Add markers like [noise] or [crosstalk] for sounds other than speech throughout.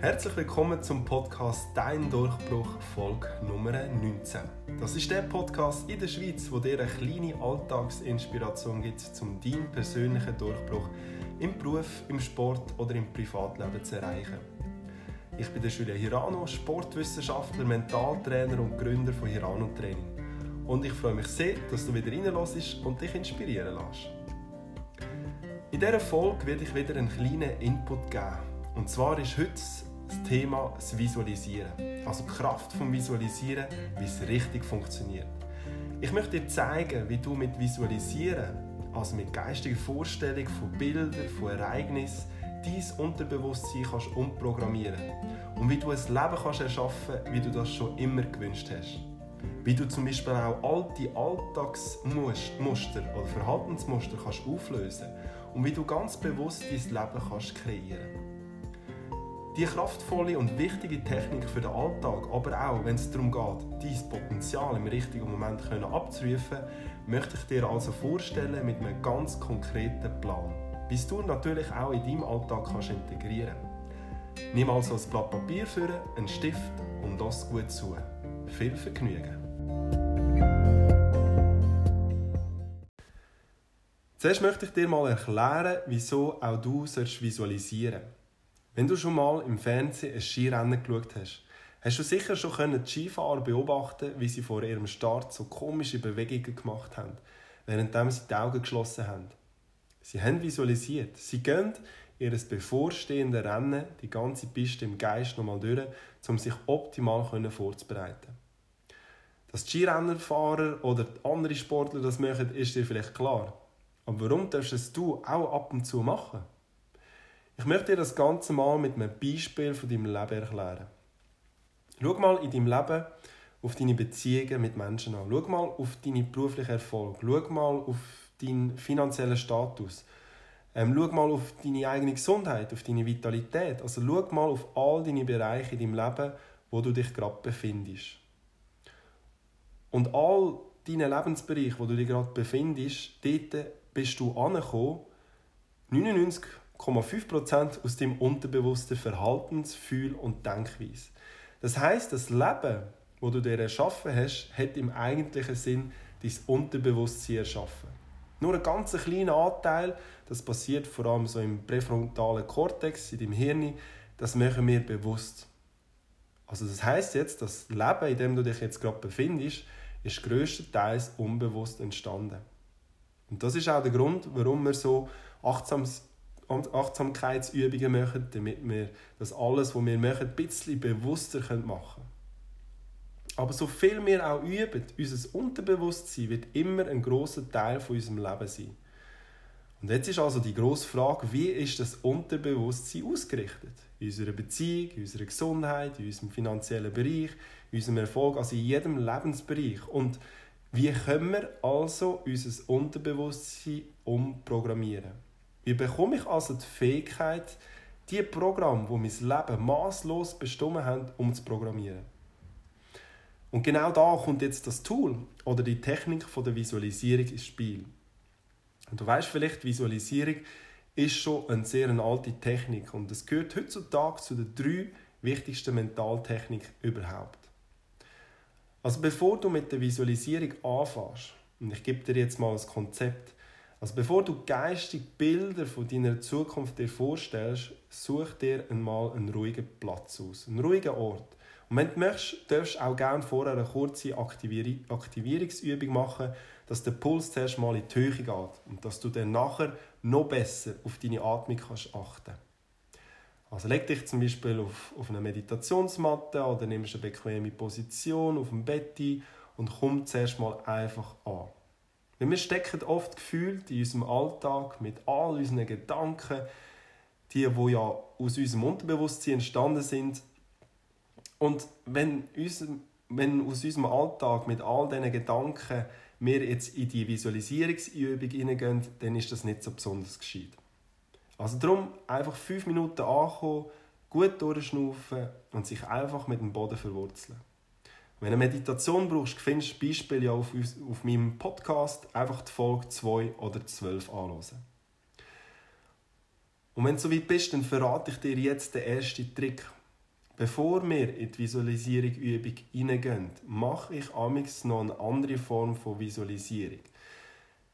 Herzlich willkommen zum Podcast Dein Durchbruch Folge Nummer 19. Das ist der Podcast in der Schweiz, wo dir eine kleine Alltagsinspiration gibt, um deinen persönlichen Durchbruch im Beruf, im Sport oder im Privatleben zu erreichen. Ich bin der Julia Hirano, Sportwissenschaftler, Mentaltrainer und Gründer von Hirano Training. Und ich freue mich sehr, dass du wieder reinlässt und dich inspirieren lässt. In dieser Folge werde ich wieder einen kleinen Input geben. Und zwar ist heute das Thema das Visualisieren. Also die Kraft vom Visualisieren, wie es richtig funktioniert. Ich möchte dir zeigen, wie du mit Visualisieren, also mit geistiger Vorstellung von Bildern, von Ereignissen, dein Unterbewusstsein kannst umprogrammieren und wie du ein Leben kannst erschaffen wie du das schon immer gewünscht hast. Wie du zum Beispiel auch alte Alltagsmuster oder Verhaltensmuster kannst auflösen und wie du ganz bewusst dein Leben kannst kreieren die kraftvolle und wichtige Technik für den Alltag, aber auch wenn es darum geht, dein Potenzial im richtigen Moment abzurufen, möchte ich dir also vorstellen mit einem ganz konkreten Plan, bis du natürlich auch in deinem Alltag kannst integrieren Nimm also ein Blatt Papier für, einen Stift und das gut zu. Viel Vergnügen! Zuerst möchte ich dir mal erklären, wieso auch du visualisieren sollst. Wenn du schon mal im Fernsehen ein Skirennen geschaut hast, hast du sicher schon können die Skifahrer beobachten, wie sie vor ihrem Start so komische Bewegungen gemacht haben, während sie die Augen geschlossen haben. Sie haben visualisiert. Sie gehen ihr bevorstehende Rennen, die ganze Piste im Geist nochmal durch, um sich optimal vorzubereiten. Dass Skirennerfahrer oder andere Sportler das machen, ist dir vielleicht klar. Aber warum darfst es du auch ab und zu machen? Ich möchte dir das Ganze mal mit einem Beispiel von deinem Leben erklären. Schau mal in deinem Leben auf deine Beziehungen mit Menschen an. Schau mal auf deinen beruflichen Erfolg. Schau mal auf deinen finanziellen Status. Ähm, schau mal auf deine eigene Gesundheit, auf deine Vitalität. Also schau mal auf all deine Bereiche in deinem Leben, wo du dich gerade befindest. Und all deine Lebensbereiche, wo du dich gerade befindest, dort bist du angekommen, 99 0,5% aus dem unterbewussten Verhaltens-, Fühl- und Denkweise. Das heißt, das Leben, wo du dir erschaffen hast, hat im eigentlichen Sinn dein Unterbewusstsein erschaffen. Nur ein ganz kleiner Anteil, das passiert vor allem so im präfrontalen Kortex, in deinem Hirn, das machen wir bewusst. Also das heißt jetzt, das Leben, in dem du dich jetzt gerade befindest, ist größtenteils unbewusst entstanden. Und das ist auch der Grund, warum wir so achtsam Achtsamkeitsübungen machen, damit wir das alles, was wir machen, ein bisschen bewusster machen können. Aber so viel wir auch üben, unser Unterbewusstsein wird immer ein großer Teil von unserem Leben sein. Und jetzt ist also die grosse Frage, wie ist das Unterbewusstsein ausgerichtet? In unserer Beziehung, in unserer Gesundheit, in unserem finanziellen Bereich, in unserem Erfolg, also in jedem Lebensbereich. Und wie können wir also unser Unterbewusstsein umprogrammieren? Wie bekomme ich also die Fähigkeit, die Programme, die mein Leben maßlos bestimmt haben, um zu programmieren? Und genau da kommt jetzt das Tool oder die Technik von der Visualisierung ins Spiel. Und du weißt vielleicht, Visualisierung ist schon eine sehr alte Technik und es gehört heutzutage zu den drei wichtigsten Mentaltechniken überhaupt. Also bevor du mit der Visualisierung anfängst, und ich gebe dir jetzt mal ein Konzept, also bevor du geistig Bilder von deiner Zukunft dir vorstellst, such dir einmal einen ruhigen Platz aus, einen ruhigen Ort. Und wenn du möchtest, darfst du auch gerne vorher eine kurze Aktivierungsübung machen, dass der Puls zuerst mal in die Höhe geht und dass du dann nachher noch besser auf deine Atmung kannst achten Also leg dich zum Beispiel auf, auf eine Meditationsmatte oder nimmst eine bequeme Position auf dem Bett ein und komm zuerst mal einfach an. Weil wir stecken oft gefühlt in unserem Alltag mit all unseren Gedanken, die, die ja aus unserem Unterbewusstsein entstanden sind. Und wenn, unser, wenn aus unserem Alltag mit all diesen Gedanken wir jetzt in die Visualisierungsübung hineingehen, dann ist das nicht so besonders gescheit. Also darum einfach fünf Minuten ankommen, gut durchschnaufen und sich einfach mit dem Boden verwurzeln. Wenn du Meditation brauchst, findest du Beispiele ja auf, auf meinem Podcast. Einfach die Folge 2 oder 12 anhören. Und wenn du so weit bist, dann verrate ich dir jetzt den ersten Trick. Bevor wir in die Visualisierung-Übung hineingehen, mache ich amigs noch eine andere Form von Visualisierung.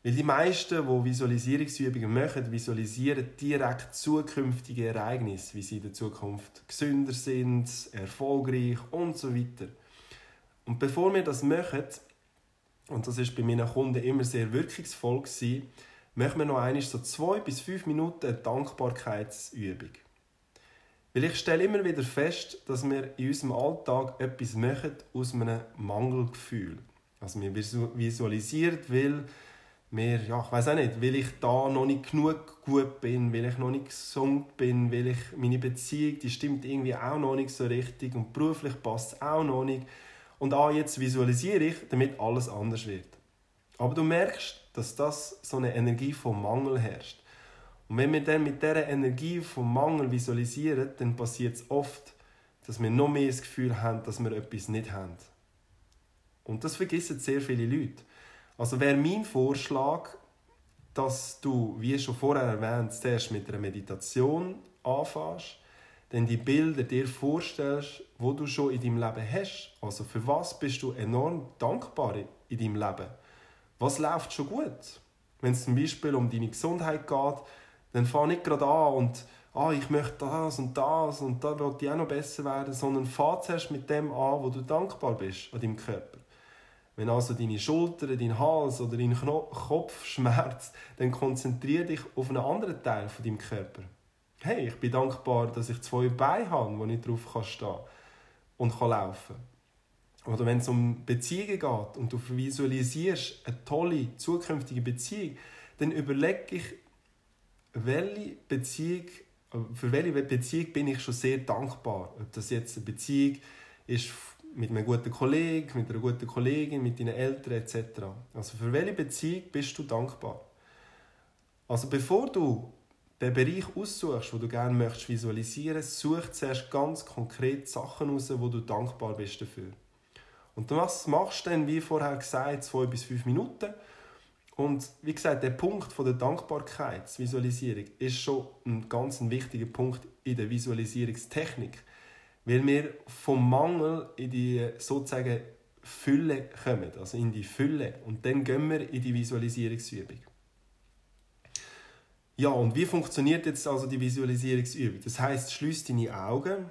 Weil die meisten, die Visualisierungsübungen machen, visualisieren direkt zukünftige Ereignisse, wie sie in der Zukunft gesünder sind, erfolgreich und so weiter. Und bevor wir das machen, und das ist bei meinen Kunden immer sehr wirkungsvoll gewesen, machen wir noch einmal so zwei bis fünf Minuten eine Dankbarkeitsübung. Weil ich stelle immer wieder fest, dass wir in unserem Alltag etwas machen aus einem Mangelgefühl. Also wir visualisieren, weil wir, ja, ich weiß auch nicht, weil ich da noch nicht genug gut bin, weil ich noch nicht gesund bin, weil ich meine Beziehung, die stimmt irgendwie auch noch nicht so richtig und beruflich passt es auch noch nicht. Und ah, jetzt visualisiere ich, damit alles anders wird. Aber du merkst, dass das so eine Energie vom Mangel herrscht. Und wenn wir dann mit dieser Energie vom Mangel visualisieren, dann passiert es oft, dass wir noch mehr das Gefühl haben, dass wir etwas nicht haben. Und das vergessen sehr viele Leute. Also wäre mein Vorschlag, dass du, wie schon vorher erwähnt, zuerst mit einer Meditation anfängst, dann die Bilder dir vorstellst, wo du schon in deinem Leben hast. Also für was bist du enorm dankbar in deinem Leben? Was läuft schon gut? Wenn es zum Beispiel um deine Gesundheit geht, dann fang nicht gerade an und ah, ich möchte das und das und da will ich auch noch besser werden, sondern fahr zuerst mit dem an, wo du dankbar bist an deinem Körper. Wenn also deine Schulter, dein Hals oder dein Kopf schmerzt, dann konzentriere dich auf einen anderen Teil von deinem Körper. Hey, ich bin dankbar, dass ich zwei Beine habe, wo ich drauf stehen kann und kann laufen Oder wenn es um Beziehungen geht und du visualisierst eine tolle zukünftige Beziehung, dann überlege ich, welche Beziehung, für welche Beziehung bin ich schon sehr dankbar. Ob das jetzt eine Beziehung ist mit einem guten Kollegen, mit einer guten Kollegin, mit deinen Eltern etc. Also für welche Beziehung bist du dankbar? Also bevor du den Bereich aussuchst, wo du gerne möchtest visualisieren, such zuerst ganz konkret Sachen aus, wo du dankbar bist dafür. Und was machst du dann, wie vorher gesagt, zwei bis fünf Minuten. Und wie gesagt, der Punkt von der Dankbarkeitsvisualisierung ist schon ein ganz wichtiger Punkt in der Visualisierungstechnik, weil wir vom Mangel in die sozusagen Fülle kommen, also in die Fülle. Und dann gehen wir in die Visualisierungsübung. Ja, und wie funktioniert jetzt also die Visualisierungsübung? Das heißt, schließ deine Augen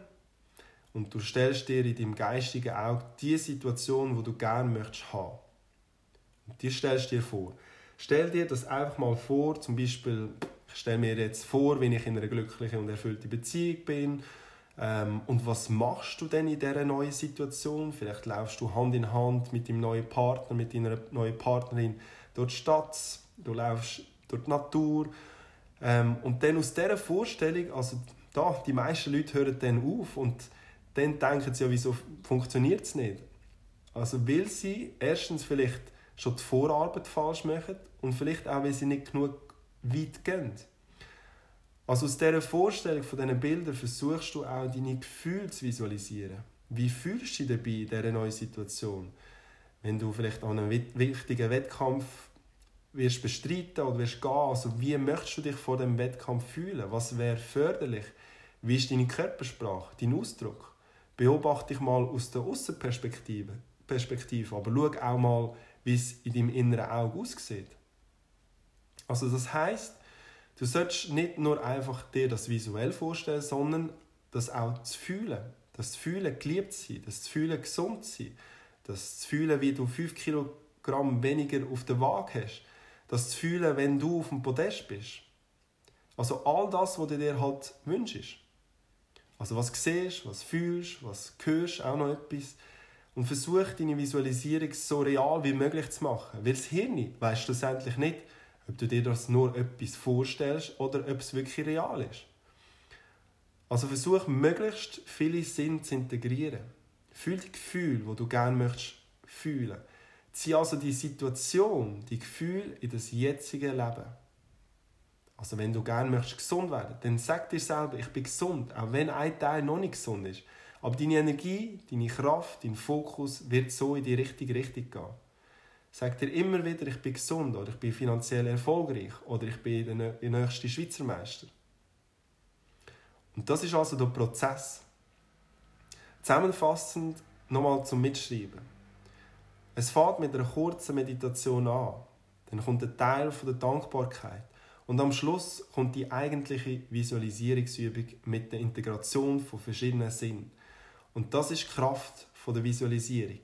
und du stellst dir in deinem geistigen Auge die Situation, wo du gerne möchtest haben. Und die stellst dir vor. Stell dir das einfach mal vor, zum Beispiel, ich stelle mir jetzt vor, wenn ich in einer glücklichen und erfüllten Beziehung bin. Ähm, und was machst du denn in dieser neuen Situation? Vielleicht laufst du Hand in Hand mit deinem neuen Partner, mit deiner neuen Partnerin durch die Stadt, du laufst durch die Natur ähm, und dann aus dieser Vorstellung, also da, die meisten Leute hören dann auf und dann denken sie ja, wieso funktioniert es nicht? Also weil sie erstens vielleicht schon die Vorarbeit falsch machen und vielleicht auch, weil sie nicht genug weit gehen. Also aus dieser Vorstellung von diesen Bildern versuchst du auch deine Gefühle zu visualisieren. Wie fühlst du dich dabei in dieser neuen Situation? Wenn du vielleicht an einem wichtigen Wettkampf wirst bestreiten oder wirst gehen, also wie möchtest du dich vor dem Wettkampf fühlen? Was wäre förderlich? Wie ist deine Körpersprache, dein Ausdruck? Beobachte dich mal aus der Außenperspektive, Perspektive, aber schau auch mal, wie es in deinem inneren Auge aussieht. Also das heißt, du solltest nicht nur einfach dir das visuell vorstellen, sondern das auch zu fühlen. Das zu fühlen, geliebt zu sein, das zu fühlen, gesund zu sein, das zu fühlen, wie du 5 Kilogramm weniger auf der Waage hast, das zu fühlen, wenn du auf dem Podest bist. Also all das, was du dir halt wünschst. Also was siehst, was fühlst, was hörst, auch noch etwas. Und versuch deine Visualisierung so real wie möglich zu machen. Weil das Hirn weiß schlussendlich nicht, ob du dir das nur etwas vorstellst oder ob es wirklich real ist. Also versuch möglichst viele Sinne zu integrieren. Fühl die Gefühle, die du gerne möchtest fühlen. Zieh also die Situation, die Gefühle in das jetzige Leben. Also wenn du gerne möchtest gesund werden, dann sag dir selber, ich bin gesund, auch wenn ein Teil noch nicht gesund ist. Aber deine Energie, deine Kraft, dein Fokus wird so in die richtige Richtung gehen. Sag dir immer wieder, ich bin gesund oder ich bin finanziell erfolgreich oder ich bin der nächste Schweizer Meister. Und das ist also der Prozess. Zusammenfassend nochmal zum Mitschreiben. Es fängt mit einer kurzen Meditation an. Dann kommt ein Teil von der Dankbarkeit. Und am Schluss kommt die eigentliche Visualisierungsübung mit der Integration von verschiedenen Sinnen. Und das ist die Kraft der Visualisierung.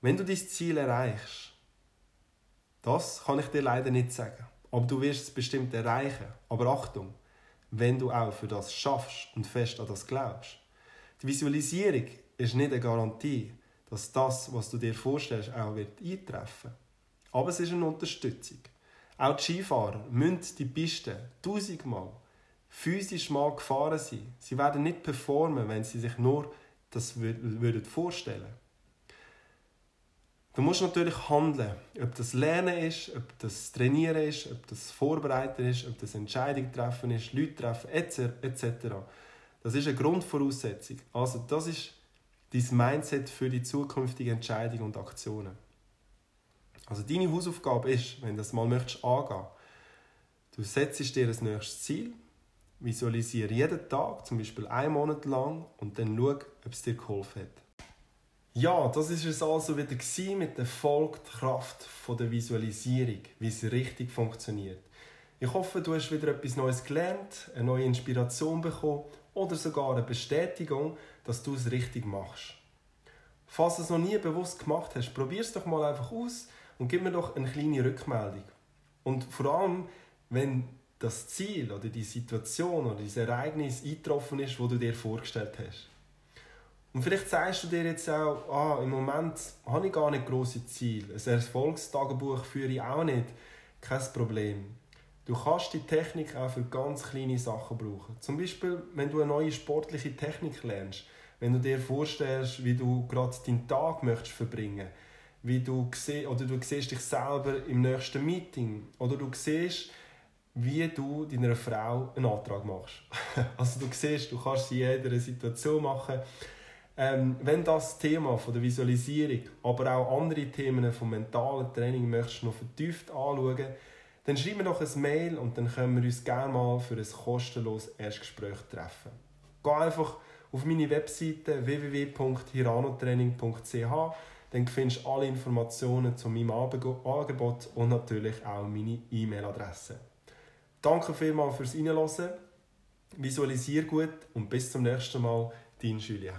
Wenn du dein Ziel erreichst, das kann ich dir leider nicht sagen, aber du wirst es bestimmt erreichen. Aber Achtung, wenn du auch für das schaffst und fest an das glaubst. Die Visualisierung ist nicht eine Garantie, dass das, was du dir vorstellst, auch wird eintreffen Aber es ist eine Unterstützung. Auch die Skifahrer müssen die Piste tausendmal physisch mal gefahren sein. Sie werden nicht performen, wenn sie sich nur das würden vorstellen Du musst natürlich handeln. Ob das Lernen ist, ob das Trainieren ist, ob das Vorbereiten ist, ob das Entscheidungen treffen ist, Leute treffen, etc. Das ist eine Grundvoraussetzung. Also das ist dein Mindset für die zukünftigen Entscheidungen und Aktionen. Also deine Hausaufgabe ist, wenn du das mal möchtest angehen, du setzt dir ein nächstes Ziel, visualisiere jeden Tag, zum Beispiel einen Monat lang, und dann schau, ob es dir geholfen hat. Ja, das ist es also wieder mit der Folgkraft der Visualisierung, wie es richtig funktioniert. Ich hoffe, du hast wieder etwas Neues gelernt, eine neue Inspiration bekommen oder sogar eine Bestätigung, dass du es richtig machst. Falls du es noch nie bewusst gemacht hast, probier es doch mal einfach aus und gib mir doch eine kleine Rückmeldung. Und vor allem, wenn das Ziel oder die Situation oder das Ereignis eingetroffen ist, wo du dir vorgestellt hast. Und vielleicht sagst du dir jetzt auch, ah, im Moment habe ich gar nicht große Ziele. Ein Erfolgstagebuch führe ich auch nicht. Kein Problem. Du kannst die Technik auch für ganz kleine Sachen brauchen. Zum Beispiel, wenn du eine neue sportliche Technik lernst, wenn du dir vorstellst, wie du gerade deinen Tag möchtest verbringen, wie du oder du siehst dich selber im nächsten Meeting oder du siehst, wie du deiner Frau einen Antrag machst. [laughs] also du siehst, du kannst sie in jeder Situation machen. Ähm, wenn das Thema von der Visualisierung, aber auch andere Themen vom mentalen Training möchtest noch vertieft anschauen, dann schreib mir doch ein Mail und dann können wir uns gerne mal für ein kostenloses Erstgespräch treffen. Geh einfach auf meine Webseite www.hiranotraining.ch dann findest du alle Informationen zu meinem Angebot und natürlich auch meine E-Mail-Adresse. Danke vielmals fürs Reinhören, visualisier gut und bis zum nächsten Mal, dein Julia.